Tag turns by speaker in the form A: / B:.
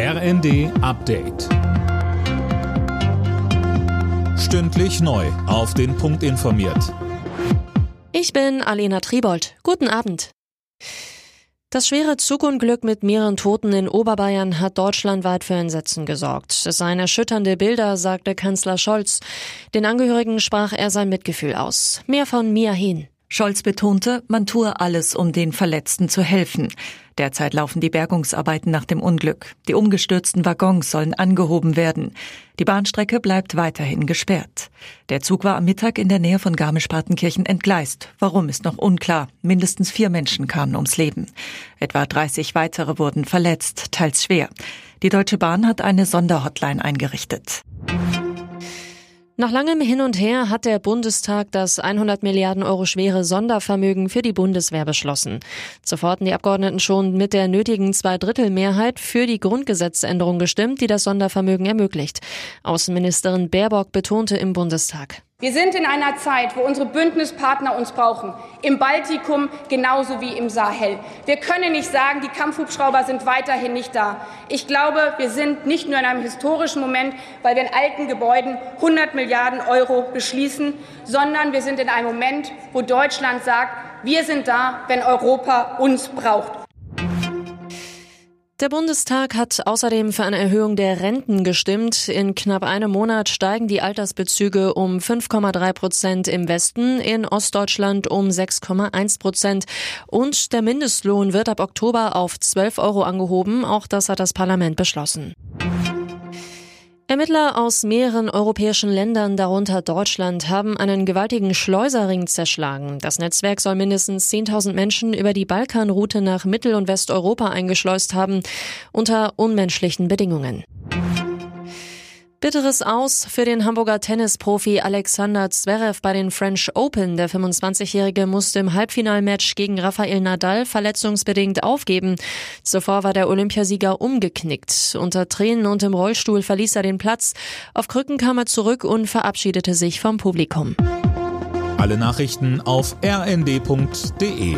A: RND Update. Stündlich neu. Auf den Punkt informiert.
B: Ich bin Alena Tribold. Guten Abend. Das schwere Zugunglück mit mehreren Toten in Oberbayern hat deutschlandweit für Entsetzen gesorgt. Es seien erschütternde Bilder, sagte Kanzler Scholz. Den Angehörigen sprach er sein Mitgefühl aus. Mehr von Mia Hin.
C: Scholz betonte, man tue alles, um den Verletzten zu helfen. Derzeit laufen die Bergungsarbeiten nach dem Unglück. Die umgestürzten Waggons sollen angehoben werden. Die Bahnstrecke bleibt weiterhin gesperrt. Der Zug war am Mittag in der Nähe von Garmisch-Partenkirchen entgleist. Warum ist noch unklar. Mindestens vier Menschen kamen ums Leben. Etwa 30 weitere wurden verletzt, teils schwer. Die Deutsche Bahn hat eine Sonderhotline eingerichtet.
B: Nach langem Hin und Her hat der Bundestag das 100 Milliarden Euro schwere Sondervermögen für die Bundeswehr beschlossen. Zuvor hatten die Abgeordneten schon mit der nötigen Zweidrittelmehrheit für die Grundgesetzänderung gestimmt, die das Sondervermögen ermöglicht. Außenministerin Baerbock betonte im Bundestag.
D: Wir sind in einer Zeit, wo unsere Bündnispartner uns brauchen. Im Baltikum genauso wie im Sahel. Wir können nicht sagen, die Kampfhubschrauber sind weiterhin nicht da. Ich glaube, wir sind nicht nur in einem historischen Moment, weil wir in alten Gebäuden 100 Milliarden Euro beschließen, sondern wir sind in einem Moment, wo Deutschland sagt, wir sind da, wenn Europa uns braucht.
B: Der Bundestag hat außerdem für eine Erhöhung der Renten gestimmt. In knapp einem Monat steigen die Altersbezüge um 5,3 Prozent im Westen, in Ostdeutschland um 6,1 Prozent. Und der Mindestlohn wird ab Oktober auf 12 Euro angehoben. Auch das hat das Parlament beschlossen. Ermittler aus mehreren europäischen Ländern, darunter Deutschland, haben einen gewaltigen Schleuserring zerschlagen. Das Netzwerk soll mindestens 10.000 Menschen über die Balkanroute nach Mittel- und Westeuropa eingeschleust haben, unter unmenschlichen Bedingungen. Bitteres Aus für den Hamburger Tennisprofi Alexander Zverev bei den French Open. Der 25-Jährige musste im Halbfinalmatch gegen Rafael Nadal verletzungsbedingt aufgeben. Zuvor war der Olympiasieger umgeknickt. Unter Tränen und im Rollstuhl verließ er den Platz. Auf Krücken kam er zurück und verabschiedete sich vom Publikum.
A: Alle Nachrichten auf rnd.de